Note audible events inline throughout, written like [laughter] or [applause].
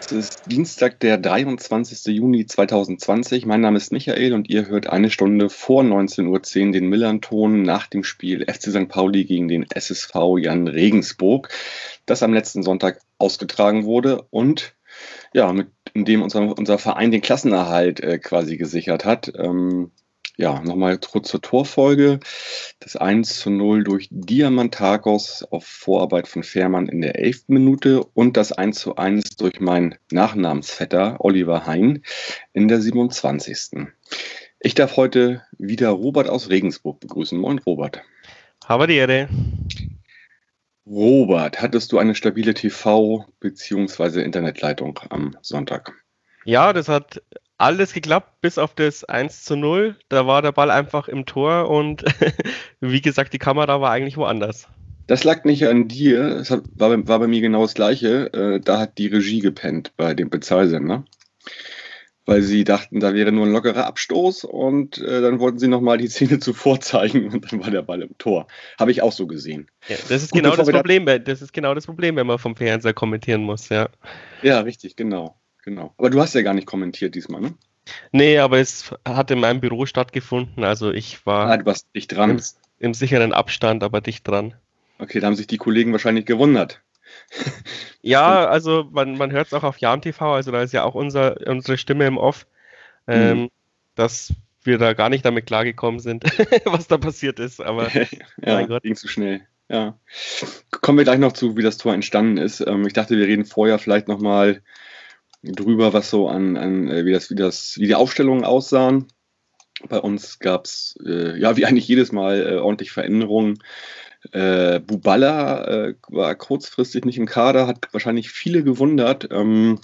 Es ist Dienstag, der 23. Juni 2020. Mein Name ist Michael und ihr hört eine Stunde vor 19.10 Uhr den Millern-Ton nach dem Spiel FC St. Pauli gegen den SSV Jan Regensburg, das am letzten Sonntag ausgetragen wurde und ja, mit in dem unser, unser Verein den Klassenerhalt äh, quasi gesichert hat. Ähm, ja, nochmal kurz zur Torfolge. Das 1 zu 0 durch Diamantakos auf Vorarbeit von Fährmann in der 11. Minute und das 1 zu 1 durch meinen Nachnamensvetter Oliver Hein in der 27. Ich darf heute wieder Robert aus Regensburg begrüßen. Moin, Robert. Habe die Ehre. Robert, hattest du eine stabile TV- bzw. Internetleitung am Sonntag? Ja, das hat alles geklappt, bis auf das 1 zu 0. Da war der Ball einfach im Tor und [laughs] wie gesagt, die Kamera war eigentlich woanders. Das lag nicht an dir, es war, war, bei mir genau das Gleiche. Äh, da hat die Regie gepennt bei dem Bezahlsender weil sie dachten, da wäre nur ein lockerer Abstoß und äh, dann wollten sie nochmal die Szene [laughs] zuvor zeigen und dann war der Ball im Tor. Habe ich auch so gesehen. Ja, das ist Gut, genau das Problem, da das ist genau das Problem, wenn man vom Fernseher kommentieren muss, ja. Ja, richtig, genau, genau. Aber du hast ja gar nicht kommentiert diesmal, ne? Nee, aber es hat in meinem Büro stattgefunden, also ich war ah, du warst dicht dran. Im, im sicheren Abstand, aber dicht dran. Okay, da haben sich die Kollegen wahrscheinlich gewundert. [laughs] ja, also man, man hört es auch auf Jan TV, also da ist ja auch unser, unsere Stimme im Off, ähm, mhm. dass wir da gar nicht damit klargekommen sind, [laughs] was da passiert ist. Aber [laughs] ja, mein Gott. ging zu schnell. Ja. Kommen wir gleich noch zu, wie das Tor entstanden ist. Ähm, ich dachte, wir reden vorher vielleicht nochmal drüber, was so an, an äh, wie, das, wie, das, wie die Aufstellungen aussahen. Bei uns gab es, äh, ja, wie eigentlich jedes Mal, äh, ordentlich Veränderungen. Äh, Buballa äh, war kurzfristig nicht im Kader, hat wahrscheinlich viele gewundert. Ähm,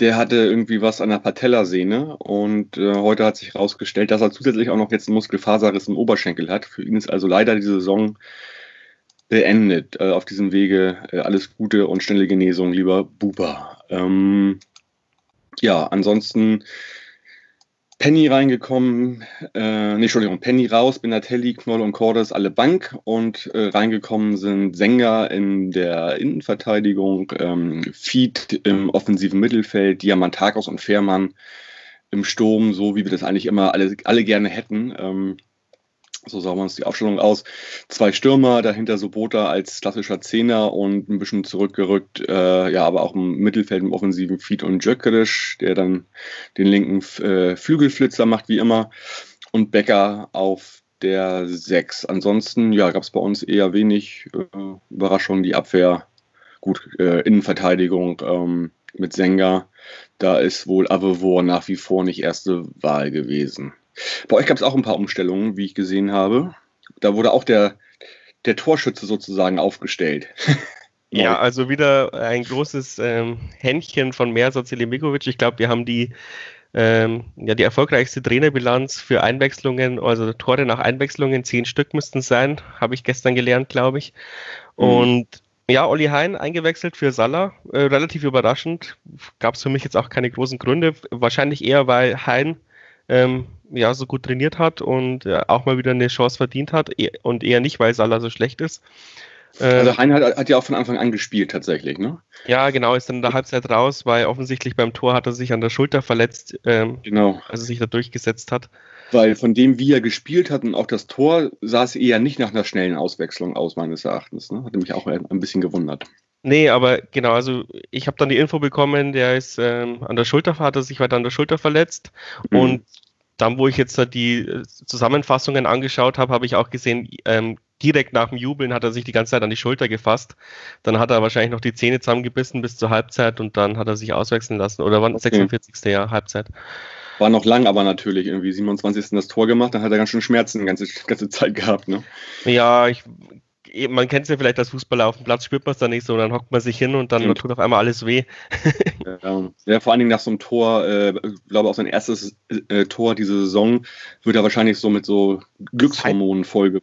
der hatte irgendwie was an der Patellasehne und äh, heute hat sich herausgestellt, dass er zusätzlich auch noch jetzt einen Muskelfaserriss im Oberschenkel hat. Für ihn ist also leider die Saison beendet. Äh, auf diesem Wege äh, alles Gute und schnelle Genesung, lieber Buba. Ähm, ja, ansonsten Penny reingekommen, äh, nee, Entschuldigung, Penny raus, Benatelli, Knoll und Cordes alle Bank und äh, reingekommen sind Sänger in der Innenverteidigung, ähm, Feed im offensiven Mittelfeld, Diamantakos und Fährmann im Sturm, so wie wir das eigentlich immer alle, alle gerne hätten. Ähm, so sahen wir uns die Aufstellung aus. Zwei Stürmer, dahinter Sobota als klassischer Zehner und ein bisschen zurückgerückt, äh, ja, aber auch im Mittelfeld im offensiven Feed und Jökerisch, der dann den linken äh, Flügelflitzer macht, wie immer. Und Becker auf der 6. Ansonsten, ja, gab es bei uns eher wenig äh, Überraschungen. Die Abwehr, gut, äh, Innenverteidigung ähm, mit Senga. Da ist wohl Avevor nach wie vor nicht erste Wahl gewesen. Bei euch gab es auch ein paar Umstellungen, wie ich gesehen habe. Da wurde auch der, der Torschütze sozusagen aufgestellt. [laughs] ja, also wieder ein großes ähm, Händchen von Mersa Zelimikovic. Ich glaube, wir haben die, ähm, ja, die erfolgreichste Trainerbilanz für Einwechslungen, also Tore nach Einwechslungen, zehn Stück müssten es sein, habe ich gestern gelernt, glaube ich. Mhm. Und ja, Olli Hein eingewechselt für Salah, äh, relativ überraschend. Gab es für mich jetzt auch keine großen Gründe. Wahrscheinlich eher, weil Hein ähm, ja, so gut trainiert hat und äh, auch mal wieder eine Chance verdient hat e und eher nicht, weil Salah so schlecht ist. Ähm, also Hein hat, hat, ja auch von Anfang an gespielt tatsächlich, ne? Ja, genau, ist dann in der Halbzeit raus, weil offensichtlich beim Tor hat er sich an der Schulter verletzt, ähm, genau. also sich da durchgesetzt hat. Weil von dem, wie er gespielt hat und auch das Tor, sah es eher nicht nach einer schnellen Auswechslung aus, meines Erachtens. Ne? Hat mich auch ein bisschen gewundert. Nee, aber genau, also ich habe dann die Info bekommen, der ist ähm, an der Schulter, hat er sich weiter an der Schulter verletzt mhm. und dann, wo ich jetzt die äh, Zusammenfassungen angeschaut habe, habe ich auch gesehen, ähm, direkt nach dem Jubeln hat er sich die ganze Zeit an die Schulter gefasst. Dann hat er wahrscheinlich noch die Zähne zusammengebissen bis zur Halbzeit und dann hat er sich auswechseln lassen. Oder wann? Okay. 46. Jahr, Halbzeit. War noch lang, aber natürlich irgendwie 27. das Tor gemacht, dann hat er ganz schön Schmerzen die ganze, ganze Zeit gehabt, ne? Ja, ich man kennt es ja vielleicht als Fußballer auf dem Platz, spürt man es dann nicht so, dann hockt man sich hin und dann Stimmt. tut auf einmal alles weh. ja, ja, vor allen Dingen nach so einem Tor, äh, ich glaube auch sein erstes äh, Tor diese Saison, wird er wahrscheinlich so mit so Glückshormonen vollge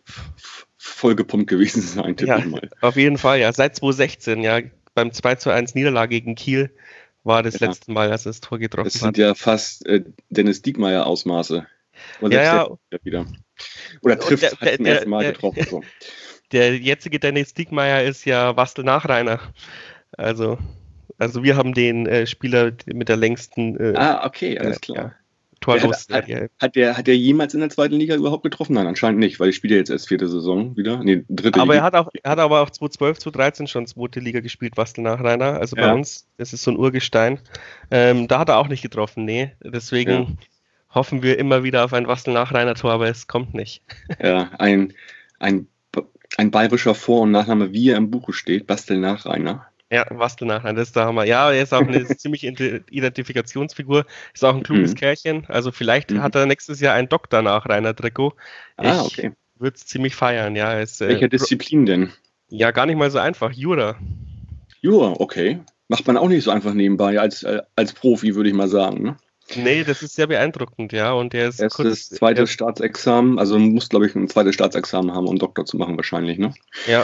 vollgepumpt gewesen sein. Ja, auf jeden Fall, ja. Seit 2016, ja, beim 2 zu 1 Niederlage gegen Kiel, war das ja. letzte Mal, als er das Tor getroffen hat. Das sind hat. ja fast äh, Dennis Diekmeyer Ausmaße. ja, ja. Wieder. Oder trifft, der, der, zum ersten Mal der, getroffen. So. Der jetzige Dennis Diekmeyer ist ja Wastel Nachreiner. Also, also wir haben den äh, Spieler mit der längsten. Äh, ah, okay, alles klar. Ja. Hat, hat, hat, der, hat der jemals in der zweiten Liga überhaupt getroffen? Nein, anscheinend nicht, weil ich spiele jetzt erst vierte Saison wieder. Nee, dritte aber Liga. Er hat, auch, er hat aber auch 2012, 2013 schon zweite Liga gespielt, Wastel Nachreiner. Also bei ja. uns, das ist so ein Urgestein. Ähm, da hat er auch nicht getroffen, nee. Deswegen. Ja hoffen wir immer wieder auf ein Wastel-Nachreiner-Tor, aber es kommt nicht. Ja, ein, ein, ein bayerischer Vor- und Nachname, wie er im Buche steht, Bastel-Nachreiner. Ja, Bastel-Nachreiner, das ist der Hammer. Ja, er ist auch eine [laughs] ziemliche Identifikationsfigur, ist auch ein kluges mhm. Kerlchen. Also vielleicht mhm. hat er nächstes Jahr ein Doktor-Nachreiner-Trikot. Ah, okay. Würde es ziemlich feiern, ja. Ist, Welcher äh, Disziplin denn? Ja, gar nicht mal so einfach. Jura. Jura, okay. Macht man auch nicht so einfach nebenbei als, äh, als Profi, würde ich mal sagen. Ne? Nee, das ist sehr beeindruckend, ja. Und der ist Erstes, kurz, zweites Staatsexamen, also muss, glaube ich, ein zweites Staatsexamen haben, um Doktor zu machen, wahrscheinlich, ne? Ja.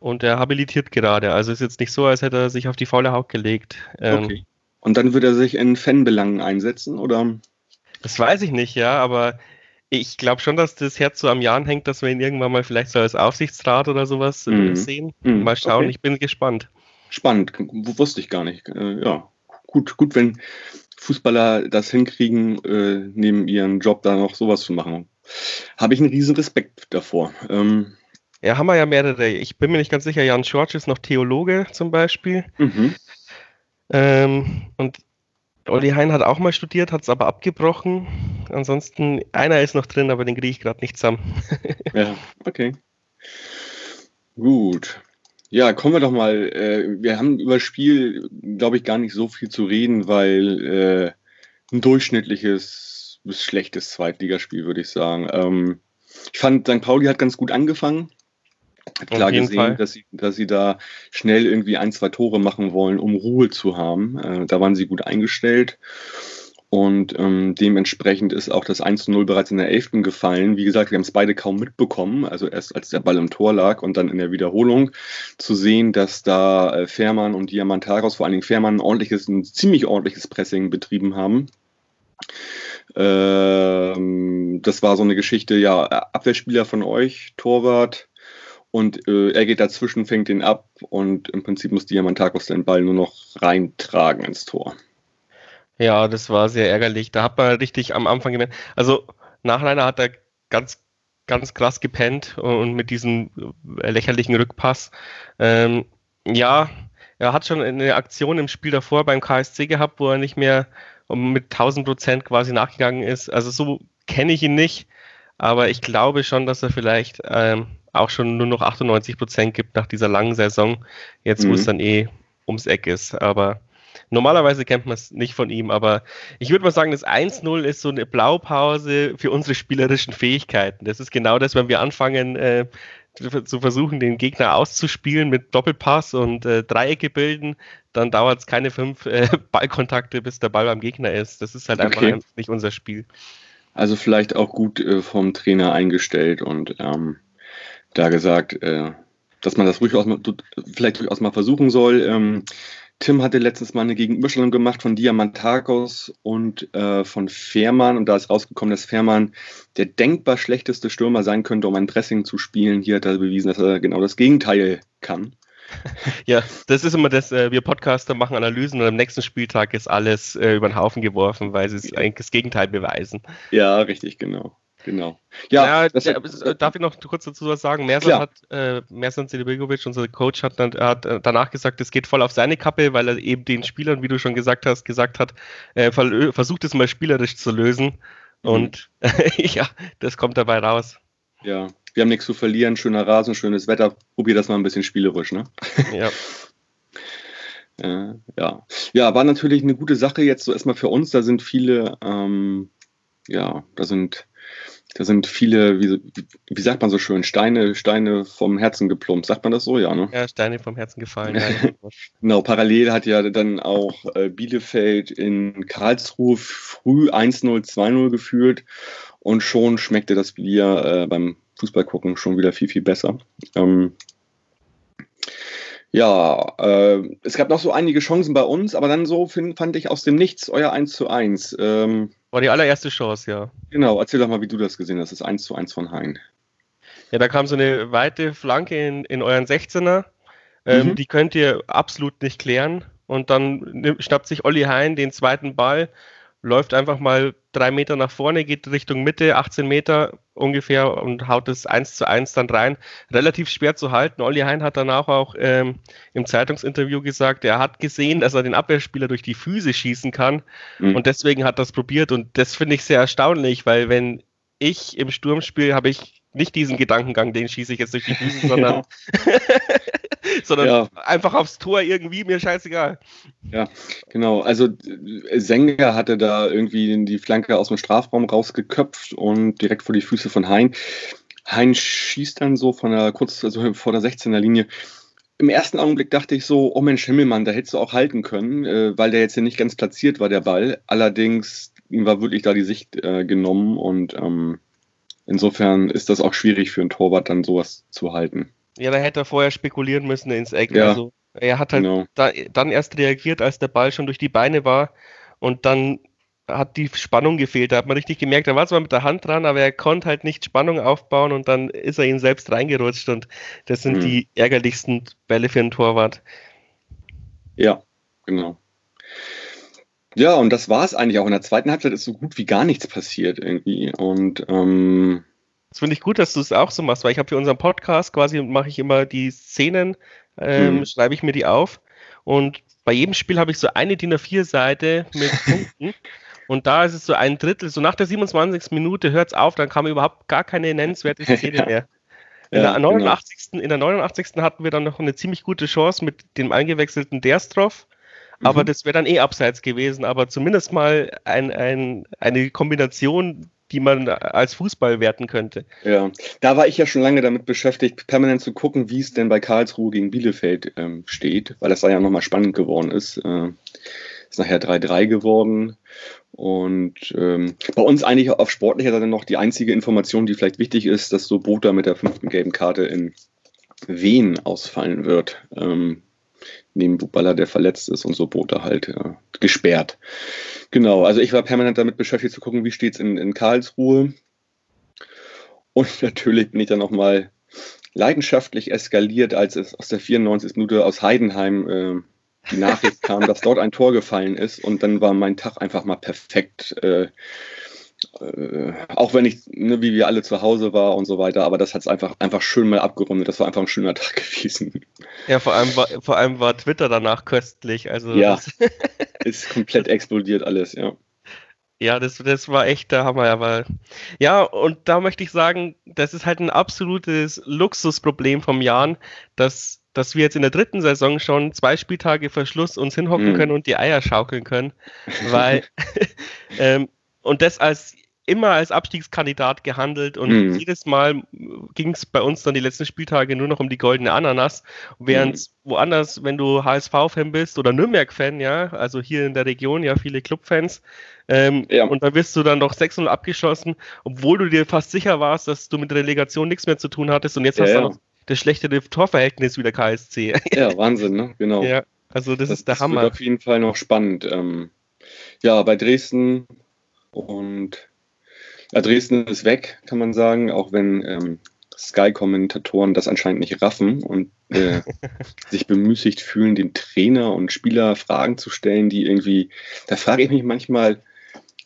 Und er habilitiert gerade. Also ist jetzt nicht so, als hätte er sich auf die faule Haut gelegt. Ähm, okay. Und dann wird er sich in Fanbelangen einsetzen, oder? Das weiß ich nicht, ja, aber ich glaube schon, dass das Herz so am Jahren hängt, dass wir ihn irgendwann mal vielleicht so als Aufsichtsrat oder sowas mm. sehen. Mm. Mal schauen, okay. ich bin gespannt. Spannend, wusste ich gar nicht. Äh, ja, gut, gut, wenn Fußballer das hinkriegen, äh, neben ihrem Job da noch sowas zu machen. Habe ich einen riesen Respekt davor. Ähm, ja, haben wir ja mehrere. Ich bin mir nicht ganz sicher, Jan Schorsch ist noch Theologe zum Beispiel. Mhm. Ähm, und Olli Hein hat auch mal studiert, hat es aber abgebrochen. Ansonsten, einer ist noch drin, aber den kriege ich gerade nicht zusammen. ja, okay. Gut. Ja, kommen wir doch mal. Äh, wir haben über das Spiel, glaube ich, gar nicht so viel zu reden, weil äh, ein durchschnittliches bis schlechtes Zweitligaspiel, würde ich sagen. Ähm, ich fand, St. Pauli hat ganz gut angefangen. Hat klar gesehen, dass sie, dass sie da schnell irgendwie ein, zwei Tore machen wollen, um Ruhe zu haben. Äh, da waren sie gut eingestellt. Und ähm, dementsprechend ist auch das 1 0 bereits in der 11. gefallen. Wie gesagt, wir haben es beide kaum mitbekommen. Also erst als der Ball im Tor lag und dann in der Wiederholung zu sehen, dass da äh, Fährmann und Diamantaros, vor allen Dingen Fährmann, ein ordentliches, ein ziemlich ordentliches Pressing betrieben haben. Ähm, das war so eine Geschichte, ja, Abwehrspieler von euch, Torwart, und äh, er geht dazwischen, fängt ihn ab und im Prinzip muss Diamantakos den Ball nur noch reintragen ins Tor. Ja, das war sehr ärgerlich. Da hat man richtig am Anfang gemerkt. Also Nachreiner hat er ganz, ganz krass gepennt und mit diesem lächerlichen Rückpass. Ähm, ja, er hat schon eine Aktion im Spiel davor beim KSC gehabt, wo er nicht mehr mit 1000 Prozent quasi nachgegangen ist. Also so kenne ich ihn nicht, aber ich glaube schon, dass er vielleicht ähm, auch schon nur noch 98 Prozent gibt nach dieser langen Saison. Jetzt, mhm. wo es dann eh ums Eck ist. Aber Normalerweise kennt man es nicht von ihm, aber ich würde mal sagen, das 1-0 ist so eine Blaupause für unsere spielerischen Fähigkeiten. Das ist genau das, wenn wir anfangen äh, zu versuchen, den Gegner auszuspielen mit Doppelpass und äh, Dreiecke bilden, dann dauert es keine fünf äh, Ballkontakte, bis der Ball beim Gegner ist. Das ist halt einfach okay. nicht unser Spiel. Also vielleicht auch gut äh, vom Trainer eingestellt und ähm, da gesagt, äh, dass man das durchaus mal, vielleicht durchaus mal versuchen soll. Ähm, Tim hatte letztens mal eine Gegenüberstellung gemacht von Diamantakos und äh, von Fährmann und da ist rausgekommen, dass Fährmann der denkbar schlechteste Stürmer sein könnte, um ein Pressing zu spielen. Hier hat er bewiesen, dass er genau das Gegenteil kann. [laughs] Ja, das ist immer das, äh, wir Podcaster machen Analysen und am nächsten Spieltag ist alles äh, über den Haufen geworfen, weil sie eigentlich das Gegenteil beweisen. Ja, richtig, genau. Genau. Ja, ja der, äh, darf ich noch kurz dazu was sagen? Mersan hat, äh, Mersan Zelibegovic, unser Coach, hat, dann, hat äh, danach gesagt, es geht voll auf seine Kappe, weil er eben den Spielern, wie du schon gesagt hast, gesagt hat, äh, versucht es mal spielerisch zu lösen. Mhm. Und [laughs] ja, das kommt dabei raus. Ja, wir haben nichts zu verlieren, schöner Rasen, schönes Wetter, probier das mal ein bisschen spielerisch, ne? [laughs] Ja. [laughs] Äh, ja. ja, war natürlich eine gute Sache jetzt so erstmal für uns. Da sind viele, ähm, ja, da sind da sind viele, wie, wie, sagt man so schön, Steine, Steine vom Herzen geplumpt. Sagt man das so, ja? Ne? Ja, Steine vom Herzen gefallen. [laughs] genau, parallel hat ja dann auch äh, Bielefeld in Karlsruhe früh 1-0, 2-0 geführt und schon schmeckte das Bier äh, beim Fußballgucken schon wieder viel, viel besser. Ähm, Ja, äh, es gab noch so einige Chancen bei uns, aber dann so find, fand ich aus dem Nichts euer 1 zu 1. Ähm, War die allererste Chance, ja. Genau, erzähl doch mal, wie du das gesehen hast, das 1 zu 1 von Hein. Ja, da kam so eine weite Flanke in, in euren 16er. Ähm, mhm. Die könnt ihr absolut nicht klären. Und dann schnappt sich Olli Hein den zweiten Ball, läuft einfach mal drei Meter nach vorne, geht Richtung Mitte, 18 Meter ungefähr und haut es eins zu eins dann rein. Relativ schwer zu halten. Olli Hein hat danach auch ähm, im Zeitungsinterview gesagt, er hat gesehen, dass er den Abwehrspieler durch die Füße schießen kann mhm. und deswegen hat das probiert und das finde ich sehr erstaunlich, weil wenn ich im Sturm spiele, habe ich nicht diesen Gedankengang, den schieße ich jetzt durch die Füße, [laughs] sondern [laughs] [laughs] sondern ja. einfach aufs Tor irgendwie, mir scheißegal. Ja, genau. Also Sänger hatte da irgendwie die Flanke aus dem Strafraum rausgeköpft und direkt vor die Füße von Hein. Hein schießt dann so von der kurz also vor der 16er Linie. Im ersten Augenblick dachte ich so, oh Mensch, Himmelmann, da hättest du auch halten können, äh, weil der jetzt ja nicht ganz platziert war, der Ball. Allerdings, ihm war wirklich da die Sicht äh, genommen und ähm, insofern ist das auch schwierig für einen Torwart, dann sowas zu halten. Ja, da hätte er vorher spekulieren müssen ins Eck. Ja, also er hat halt genau. da, dann erst reagiert, als der Ball schon durch die Beine war und dann hat die Spannung gefehlt. Da hat man richtig gemerkt, er war zwar mit der Hand dran, aber er konnte halt nicht Spannung aufbauen und dann ist er ihn selbst reingerutscht und das sind mhm. die ärgerlichsten Bälle für einen Torwart. Ja, genau. Ja, und das war es eigentlich auch. In der zweiten Halbzeit ist so gut wie gar nichts passiert irgendwie. Und ähm, das finde ich gut, dass du es auch so machst, weil ich habe für unseren Podcast quasi mache ich immer die Szenen, ähm, mhm. schreibe ich mir die auf und bei jedem Spiel habe ich so eine DIN A4-Seite mit [laughs] Punkten und da ist es so ein Drittel, so nach der 27. Minute hört es auf, dann kam überhaupt gar keine nennenswerte [laughs] Szene ja. mehr. In, ja, der 89. Genau. in der 89. hatten wir dann noch eine ziemlich gute Chance mit dem eingewechselten Derstroff, aber mhm. das wäre dann eh abseits gewesen, aber zumindest mal ein, ein, eine Kombination, die man als Fußball werten könnte. Ja, da war ich ja schon lange damit beschäftigt, permanent zu gucken, wie es denn bei Karlsruhe gegen Bielefeld ähm, steht, weil das da ja nochmal spannend geworden ist. Äh, ist nachher 3-3 geworden. Und ähm, bei uns eigentlich auf sportlicher Seite noch die einzige Information, die vielleicht wichtig ist, dass so Bota mit der fünften gelben Karte in Wien ausfallen wird. Ähm, neben Buballa, der verletzt ist und so Bota halt äh, gesperrt. Genau, also ich war permanent damit beschäftigt zu gucken, wie steht es in, in Karlsruhe. Und [laughs] natürlich bin ich dann nochmal leidenschaftlich eskaliert, als es aus der 94. Minute aus Heidenheim äh, die Nachricht kam, dass dort ein Tor gefallen ist. Und dann war mein Tag einfach mal perfekt. Äh, äh, auch wenn ich, ne, wie wir alle zu Hause war und so weiter, aber das hat es einfach, einfach schön mal abgerundet. Das war einfach ein schöner [laughs] Tag gewesen. Ja, vor allem war, vor allem war Twitter danach köstlich. Also ja, [laughs] ist komplett explodiert alles, ja. Ja, das, das war echt der Hammer, aber ja, und da möchte ich sagen, das ist halt ein absolutes Luxusproblem vom Jan, dass, dass wir jetzt in der dritten Saison schon zwei Spieltage vor Schluss uns hinhocken mm. können und die Eier schaukeln können, weil [laughs] ähm, und das als immer als Abstiegskandidat gehandelt und mhm. jedes Mal ging es bei uns dann die letzten Spieltage nur noch um die goldene Ananas, während mhm. woanders, wenn du HSV-Fan bist oder Nürnberg-Fan, ja, also hier in der Region ja viele Clubfans, ähm, ja. und da wirst du dann noch 6-0 abgeschossen, obwohl du dir fast sicher warst, dass du mit der Relegation nichts mehr zu tun hattest und jetzt ja, hast du ja. noch das schlechtere Torverhältnis wie der KSC. [laughs] Ja, Wahnsinn, ne? Genau. Ja, also das, das ist der das Hammer. Wird auf jeden Fall noch spannend. Ähm, ja, bei Dresden und ja, Dresden ist weg, kann man sagen, auch wenn ähm, Sky-Kommentatoren das anscheinend nicht raffen und äh, [laughs] sich bemüßigt fühlen, dem Trainer und Spieler Fragen zu stellen, die irgendwie, da frage ich mich manchmal,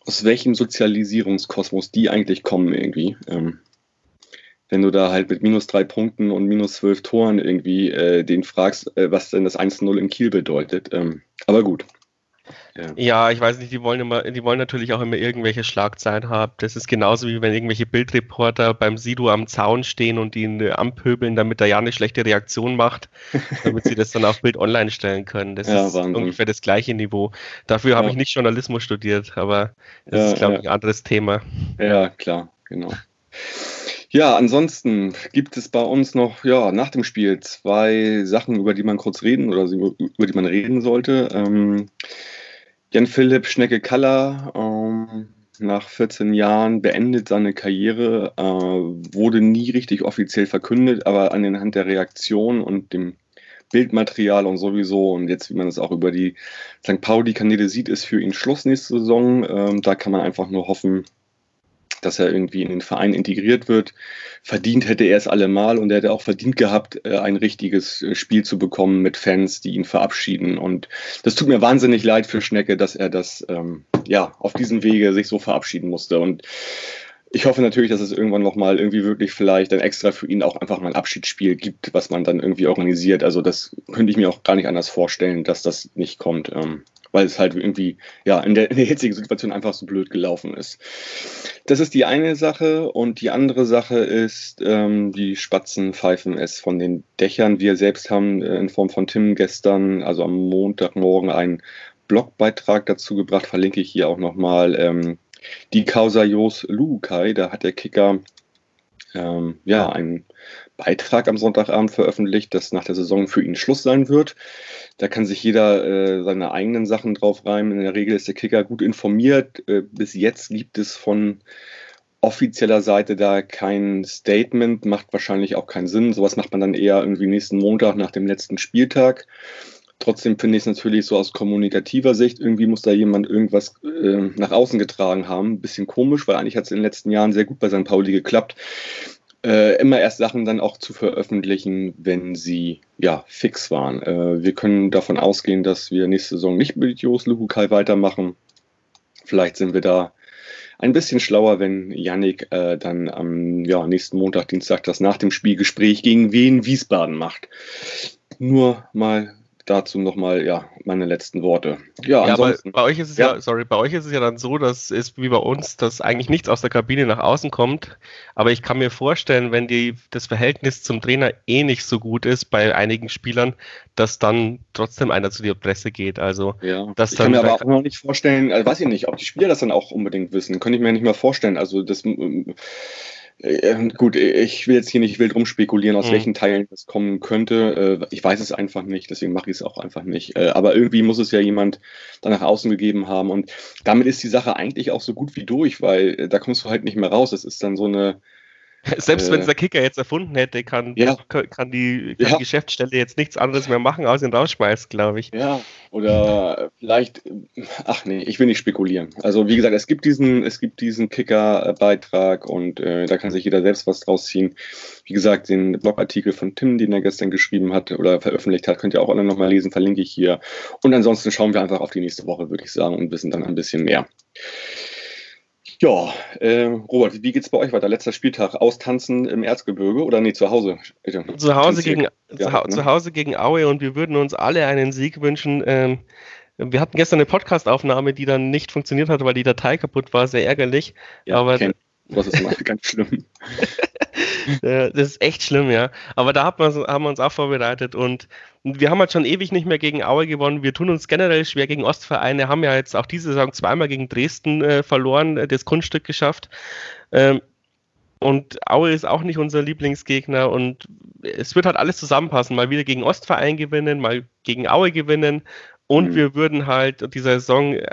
aus welchem Sozialisierungskosmos die eigentlich kommen irgendwie. Ähm, wenn du da halt mit minus drei Punkten und minus zwölf Toren irgendwie äh, den fragst, äh, was denn das 1-0 in Kiel bedeutet. Ähm, aber gut, ja. ja. ich weiß nicht, die wollen immer, die wollen natürlich auch immer irgendwelche Schlagzeilen haben. Das ist genauso wie wenn irgendwelche Bildreporter beim Sido am Zaun stehen und ihn äh, anpöbeln, damit er ja eine schlechte Reaktion macht, [laughs] damit sie das dann auf Bild online stellen können. Das ja, ist Wahnsinn. ungefähr das gleiche Niveau. Dafür ja. habe ich nicht Journalismus studiert, aber das ist, glaube ich, ein anderes Thema. Ja, klar, genau. Ja, ansonsten gibt es bei uns noch, ja, nach dem Spiel zwei Sachen, über die man kurz reden oder über die man reden sollte. Ähm, Jan-Philipp Schnecke-Kaller ähm, nach 14 Jahren beendet seine Karriere, äh, wurde nie richtig offiziell verkündet, aber anhand der Reaktion und dem Bildmaterial und sowieso. Und jetzt, wie man es auch über die St. Pauli-Kanäle sieht, ist für ihn Schluss nächste Saison. Ähm, da kann man einfach nur hoffen, dass er irgendwie in den Verein integriert wird. Verdient hätte er es allemal und er hätte auch verdient gehabt, äh, ein richtiges äh, Spiel zu bekommen mit Fans, die ihn verabschieden. Und das tut mir wahnsinnig leid für Schnecke, dass er das ähm, ja auf diesem Wege sich so verabschieden musste. Und ich hoffe natürlich, dass es irgendwann nochmal irgendwie wirklich vielleicht dann extra für ihn auch einfach mal ein Abschiedsspiel gibt, was man dann irgendwie organisiert. Also das könnte ich mir auch gar nicht anders vorstellen, dass das nicht kommt. Ähm, weil es halt irgendwie ja in der, [laughs] in der jetzigen Situation einfach so blöd gelaufen ist. Das ist die eine Sache und die andere Sache ist, ähm, die Spatzen pfeifen es von den Dächern. Wir selbst haben äh, in Form von Tim gestern, also am Montagmorgen, einen Blogbeitrag dazu gebracht, verlinke ich hier auch nochmal. Ähm, die Causa Jos Lukai, da hat der Kicker ähm, ja einen Beitrag am Sonntagabend veröffentlicht, dass nach der Saison für ihn Schluss sein wird. Da kann sich jeder äh, seine eigenen Sachen drauf reimen. In der Regel ist der Kicker gut informiert. Äh, bis jetzt gibt es von offizieller Seite da kein Statement, macht wahrscheinlich auch keinen Sinn. Sowas macht man dann eher irgendwie nächsten Montag nach dem letzten Spieltag. Trotzdem finde ich es natürlich so aus kommunikativer Sicht, irgendwie muss da jemand irgendwas äh, nach außen getragen haben. Bisschen komisch, weil eigentlich hat es in den letzten Jahren sehr gut bei St. Pauli geklappt äh, immer erst Sachen dann auch zu veröffentlichen, wenn sie ja fix waren. Äh, wir können davon ausgehen, dass wir nächste Saison nicht mit Jos Lubukai weitermachen. Vielleicht sind wir da ein bisschen schlauer, wenn Yannick äh, dann am ja, nächsten Montag, Dienstag das nach dem Spielgespräch gegen Wien Wiesbaden macht. Nur mal dazu nochmal, ja, meine letzten Worte. Ja, ja aber bei euch ist es ja. ja. sorry, bei euch ist es ja dann so, dass es wie bei uns, dass eigentlich nichts aus der Kabine nach außen kommt. Aber ich kann mir vorstellen, wenn die, das Verhältnis zum Trainer eh nicht so gut ist bei einigen Spielern, dass dann trotzdem einer zu der Presse geht. Also, ja. dass ich kann mir aber auch noch nicht vorstellen, also weiß ich nicht, ob die Spieler das dann auch unbedingt wissen, könnte ich mir nicht mehr vorstellen. Also, das äh, gut, ich will jetzt hier nicht wild rumspekulieren, aus mhm. welchen Teilen das kommen könnte. Äh, ich weiß es einfach nicht, deswegen mache ich es auch einfach nicht. Äh, aber irgendwie muss es ja jemand da nach außen gegeben haben. Und damit ist die Sache eigentlich auch so gut wie durch, weil äh, da kommst du halt nicht mehr raus. Es ist dann so eine, [laughs] Selbst äh, wenn es der Kicker jetzt erfunden hätte, kann, ja. kann die, kann ja. die Geschäftsstelle jetzt nichts anderes mehr machen, als ihn rausschmeißen, glaube ich. Ja, oder vielleicht, ach nee, ich will nicht spekulieren. Also wie gesagt, es gibt diesen, es gibt diesen Kicker-Beitrag und äh, da kann sich jeder selbst was draus ziehen. Wie gesagt, den Blogartikel von Tim, den er gestern geschrieben hat oder veröffentlicht hat, könnt ihr auch alle nochmal lesen, verlinke ich hier. Und ansonsten schauen wir einfach auf die nächste Woche, würde ich sagen, und wissen dann ein bisschen mehr. Ja, äh, Robert, wie geht's bei euch weiter? Letzter Spieltag. Austanzen im Erzgebirge oder nee, zu Hause? Zu Hause, gegen, ja, zu, ne? zu, Hause gegen Aue und wir würden uns alle einen Sieg wünschen. Ähm, wir hatten gestern eine Podcastaufnahme, die dann nicht funktioniert hat, weil die Datei kaputt war, sehr ärgerlich. Ja, aber kenn. Das ist mal [laughs] ganz schlimm. [laughs] das ist echt schlimm, ja. Aber da haben wir uns auch vorbereitet und wir haben halt schon ewig nicht mehr gegen Aue gewonnen. Wir tun uns generell schwer gegen Ostvereine, haben ja jetzt auch diese Saison zweimal gegen Dresden äh, verloren, äh, das Kunststück geschafft. Ähm, und Aue ist auch nicht unser Lieblingsgegner und es wird halt alles zusammenpassen. Mal wieder gegen Ostverein gewinnen, mal gegen Aue gewinnen und mhm. wir würden halt diese Saison äh,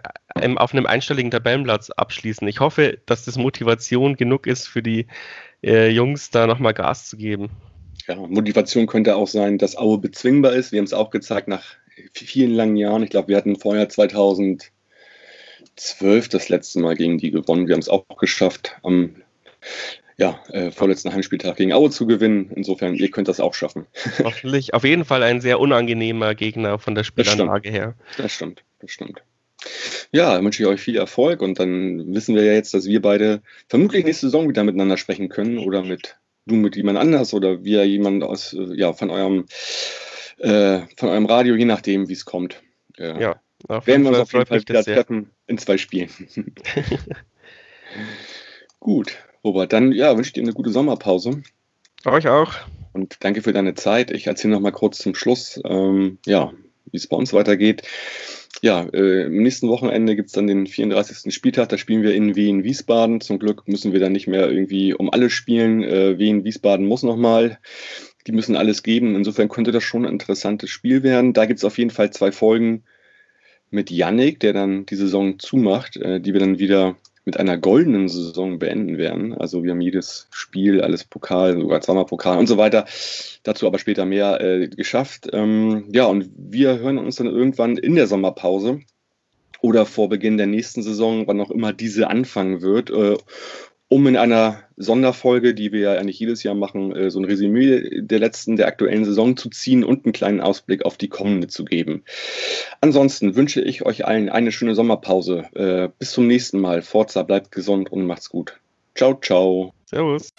auf einem einstelligen Tabellenplatz abschließen. Ich hoffe, dass das Motivation genug ist für die äh, Jungs, da nochmal Gas zu geben. Ja, Motivation könnte auch sein, dass Aue bezwingbar ist. Wir haben es auch gezeigt nach vielen langen Jahren. Ich glaube, wir hatten vorher 2012 das letzte Mal gegen die gewonnen. Wir haben es auch geschafft, am ja, äh, vorletzten Heimspieltag gegen Aue zu gewinnen. Insofern, ihr könnt das auch schaffen. [laughs] Hoffentlich. Auf jeden Fall ein sehr unangenehmer Gegner von der Spielanlage her. Das stimmt, das stimmt. Ja, dann wünsche ich euch viel Erfolg und dann wissen wir ja jetzt, dass wir beide vermutlich nächste Saison wieder miteinander sprechen können oder mit du mit jemand anders oder wir jemand aus, äh, ja, von eurem, äh, von eurem Radio, je nachdem, wie es kommt. Äh, ja, werden wir uns auf jeden Fall wieder treffen in zwei Spielen. [laughs] Gut, Robert, dann ja, wünsche ich dir eine gute Sommerpause. Euch auch. Und danke für deine Zeit. Ich erzähle noch mal kurz zum Schluss, ähm, ja, wie es bei uns weitergeht. Ja, äh, im nächsten Wochenende gibt es dann den 34. Spieltag. Da spielen wir in Wien Wiesbaden. Zum Glück müssen wir dann nicht mehr irgendwie um alles spielen. Äh, Wien Wiesbaden muss nochmal. Die müssen alles geben. Insofern könnte das schon ein interessantes Spiel werden. Da gibt es auf jeden Fall zwei Folgen mit Yannick, der dann die Saison zumacht, äh, die wir dann wieder mit einer goldenen Saison beenden werden. Also wir haben jedes Spiel, alles Pokal, sogar zweimal Pokal und so weiter. Dazu aber später mehr äh, geschafft. Ähm, ja, und wir hören uns dann irgendwann in der Sommerpause oder vor Beginn der nächsten Saison, wann auch immer diese anfangen wird, äh, um in einer Sonderfolge, die wir ja eigentlich jedes Jahr machen, äh, so ein Resümee der letzten, der aktuellen Saison zu ziehen und einen kleinen Ausblick auf die kommende zu geben. Ansonsten wünsche ich euch allen eine schöne Sommerpause. Äh, bis zum nächsten Mal. Forza, bleibt gesund und macht's gut. Ciao, ciao. Servus.